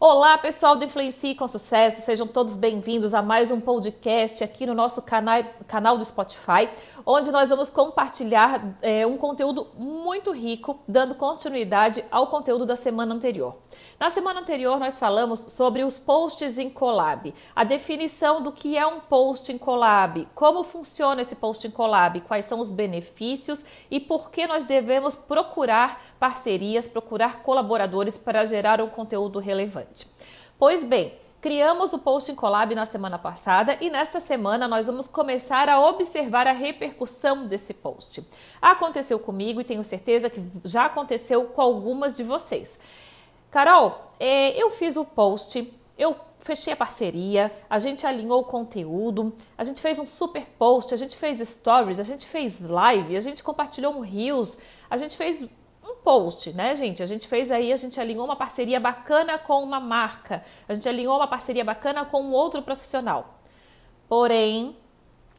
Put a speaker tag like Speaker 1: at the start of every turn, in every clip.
Speaker 1: Olá, pessoal do Influencie com Sucesso, sejam todos bem-vindos a mais um podcast aqui no nosso canal, canal do Spotify, onde nós vamos compartilhar é, um conteúdo muito rico, dando continuidade ao conteúdo da semana anterior. Na semana anterior, nós falamos sobre os posts em collab, a definição do que é um post em collab, como funciona esse post em collab, quais são os benefícios e por que nós devemos procurar parcerias, procurar colaboradores para gerar um conteúdo relevante. Pois bem, Criamos o Post em Collab na semana passada e nesta semana nós vamos começar a observar a repercussão desse post. Aconteceu comigo e tenho certeza que já aconteceu com algumas de vocês. Carol, é, eu fiz o post, eu fechei a parceria, a gente alinhou o conteúdo, a gente fez um super post, a gente fez stories, a gente fez live, a gente compartilhou um Reels, a gente fez post, né, gente? A gente fez aí, a gente alinhou uma parceria bacana com uma marca, a gente alinhou uma parceria bacana com um outro profissional. Porém,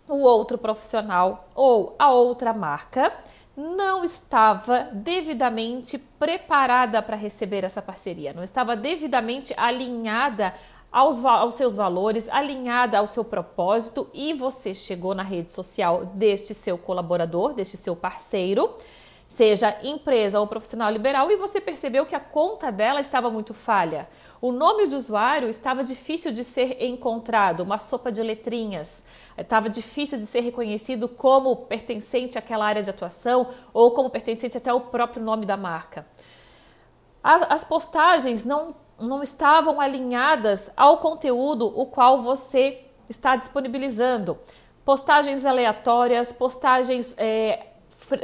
Speaker 1: o outro profissional ou a outra marca não estava devidamente preparada para receber essa parceria, não estava devidamente alinhada aos, aos, seus valores, alinhada ao seu propósito e você chegou na rede social deste seu colaborador, deste seu parceiro, seja empresa ou profissional liberal, e você percebeu que a conta dela estava muito falha. O nome de usuário estava difícil de ser encontrado, uma sopa de letrinhas. Estava difícil de ser reconhecido como pertencente àquela área de atuação ou como pertencente até ao próprio nome da marca. As postagens não, não estavam alinhadas ao conteúdo o qual você está disponibilizando. Postagens aleatórias, postagens é,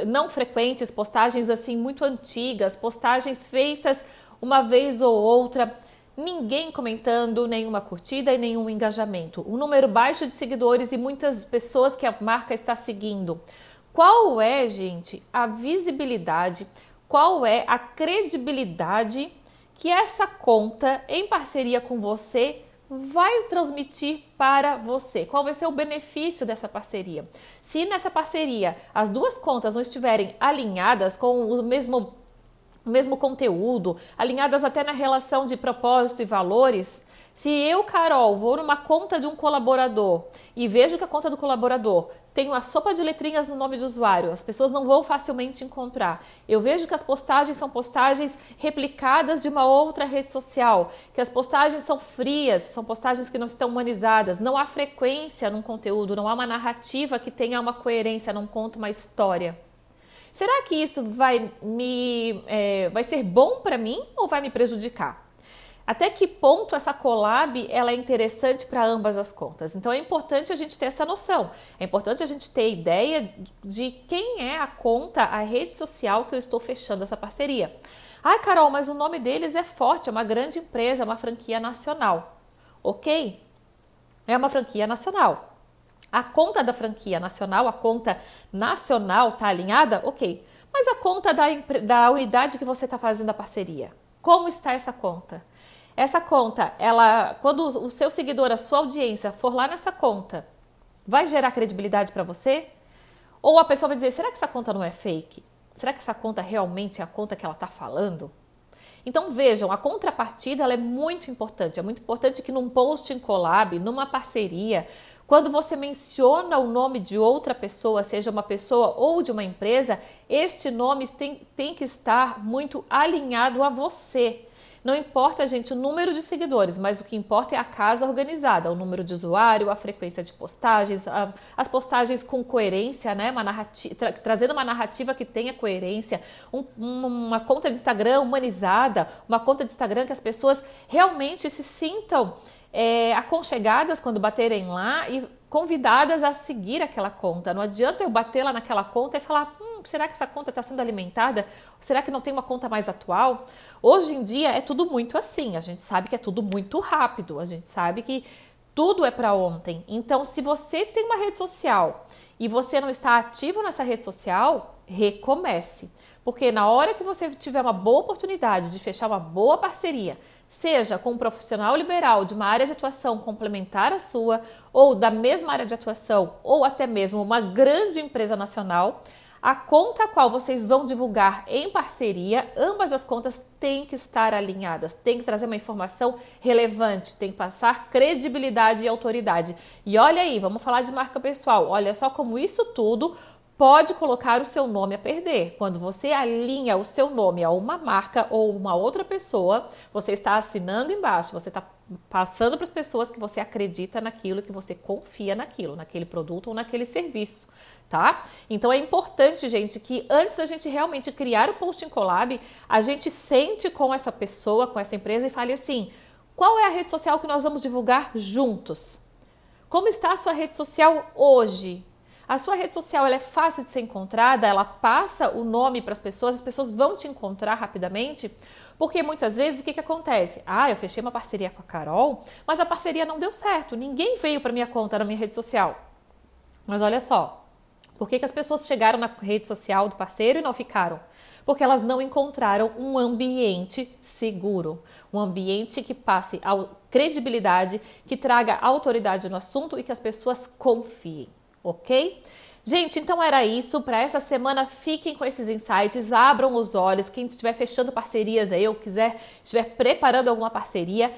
Speaker 1: não frequentes, postagens assim muito antigas, postagens feitas uma vez ou outra ninguém comentando, nenhuma curtida e nenhum engajamento. Um número baixo de seguidores e muitas pessoas que a marca está seguindo. Qual é, gente, a visibilidade, qual é a credibilidade que essa conta, em parceria com você, vai transmitir para você? Qual vai ser o benefício dessa parceria? Se nessa parceria as duas contas não estiverem alinhadas com o mesmo o mesmo conteúdo, alinhadas até na relação de propósito e valores. Se eu, Carol, vou numa conta de um colaborador e vejo que a conta do colaborador tem uma sopa de letrinhas no nome de usuário, as pessoas não vão facilmente encontrar. Eu vejo que as postagens são postagens replicadas de uma outra rede social, que as postagens são frias, são postagens que não estão humanizadas, não há frequência num conteúdo, não há uma narrativa que tenha uma coerência, não conta uma história. Será que isso vai me é, vai ser bom para mim ou vai me prejudicar? Até que ponto essa collab ela é interessante para ambas as contas? Então é importante a gente ter essa noção. É importante a gente ter ideia de quem é a conta, a rede social que eu estou fechando essa parceria. Ai, Carol, mas o nome deles é forte, é uma grande empresa, é uma franquia nacional. Ok? É uma franquia nacional. A conta da franquia nacional, a conta nacional está alinhada? Ok. Mas a conta da, da unidade que você está fazendo a parceria, como está essa conta? Essa conta, ela, quando o seu seguidor, a sua audiência for lá nessa conta, vai gerar credibilidade para você? Ou a pessoa vai dizer: será que essa conta não é fake? Será que essa conta realmente é a conta que ela está falando? Então vejam, a contrapartida é muito importante. É muito importante que num post em collab, numa parceria, quando você menciona o nome de outra pessoa, seja uma pessoa ou de uma empresa, este nome tem, tem que estar muito alinhado a você. Não importa, gente, o número de seguidores, mas o que importa é a casa organizada, o número de usuário, a frequência de postagens, a, as postagens com coerência, né? Uma narrativa, tra, trazendo uma narrativa que tenha coerência, um, uma conta de Instagram humanizada, uma conta de Instagram que as pessoas realmente se sintam é, aconchegadas quando baterem lá e convidadas a seguir aquela conta. Não adianta eu bater lá naquela conta e falar: hum, será que essa conta está sendo alimentada? Será que não tem uma conta mais atual? Hoje em dia é tudo muito assim. A gente sabe que é tudo muito rápido. A gente sabe que tudo é para ontem. Então, se você tem uma rede social e você não está ativo nessa rede social, recomece. Porque na hora que você tiver uma boa oportunidade de fechar uma boa parceria, seja com um profissional liberal de uma área de atuação complementar à sua, ou da mesma área de atuação, ou até mesmo uma grande empresa nacional, A conta a qual vocês vão divulgar em parceria, ambas as contas têm que estar alinhadas, tem que trazer uma informação relevante, tem que passar credibilidade e autoridade. E olha aí, vamos falar de marca pessoal. Olha só como isso tudo pode colocar o seu nome a perder. Quando você alinha o seu nome a uma marca ou uma outra pessoa, você está assinando embaixo, você está passando para as pessoas que você acredita naquilo, que você confia naquilo, naquele produto ou naquele serviço tá? Então é importante, gente, que antes da gente realmente criar o Posting Collab, a gente sente com essa pessoa, com essa empresa e fale assim: qual é a rede social que nós vamos divulgar juntos? Como está a sua rede social hoje? A sua rede social é fácil de ser encontrada, ela passa o nome para as pessoas, as pessoas vão te encontrar rapidamente, porque muitas vezes o que, que acontece? Ah, eu fechei uma parceria com a Carol, mas a parceria não deu certo, ninguém veio para minha conta na minha rede social. Mas olha só, por que, que as pessoas chegaram na rede social do parceiro e não ficaram? Porque elas não encontraram um ambiente seguro, um ambiente que passe a credibilidade, que traga autoridade no assunto e que as pessoas confiem, ok? Gente, então era isso. Para essa semana, fiquem com esses insights, abram os olhos. Quem estiver fechando parcerias aí ou quiser, estiver preparando alguma parceria,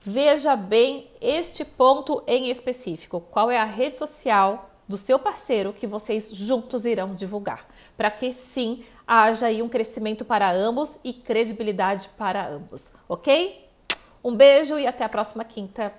Speaker 1: veja bem este ponto em específico. Qual é a rede social do seu parceiro que vocês juntos irão divulgar, para que sim haja aí um crescimento para ambos e credibilidade para ambos, ok? Um beijo e até a próxima quinta.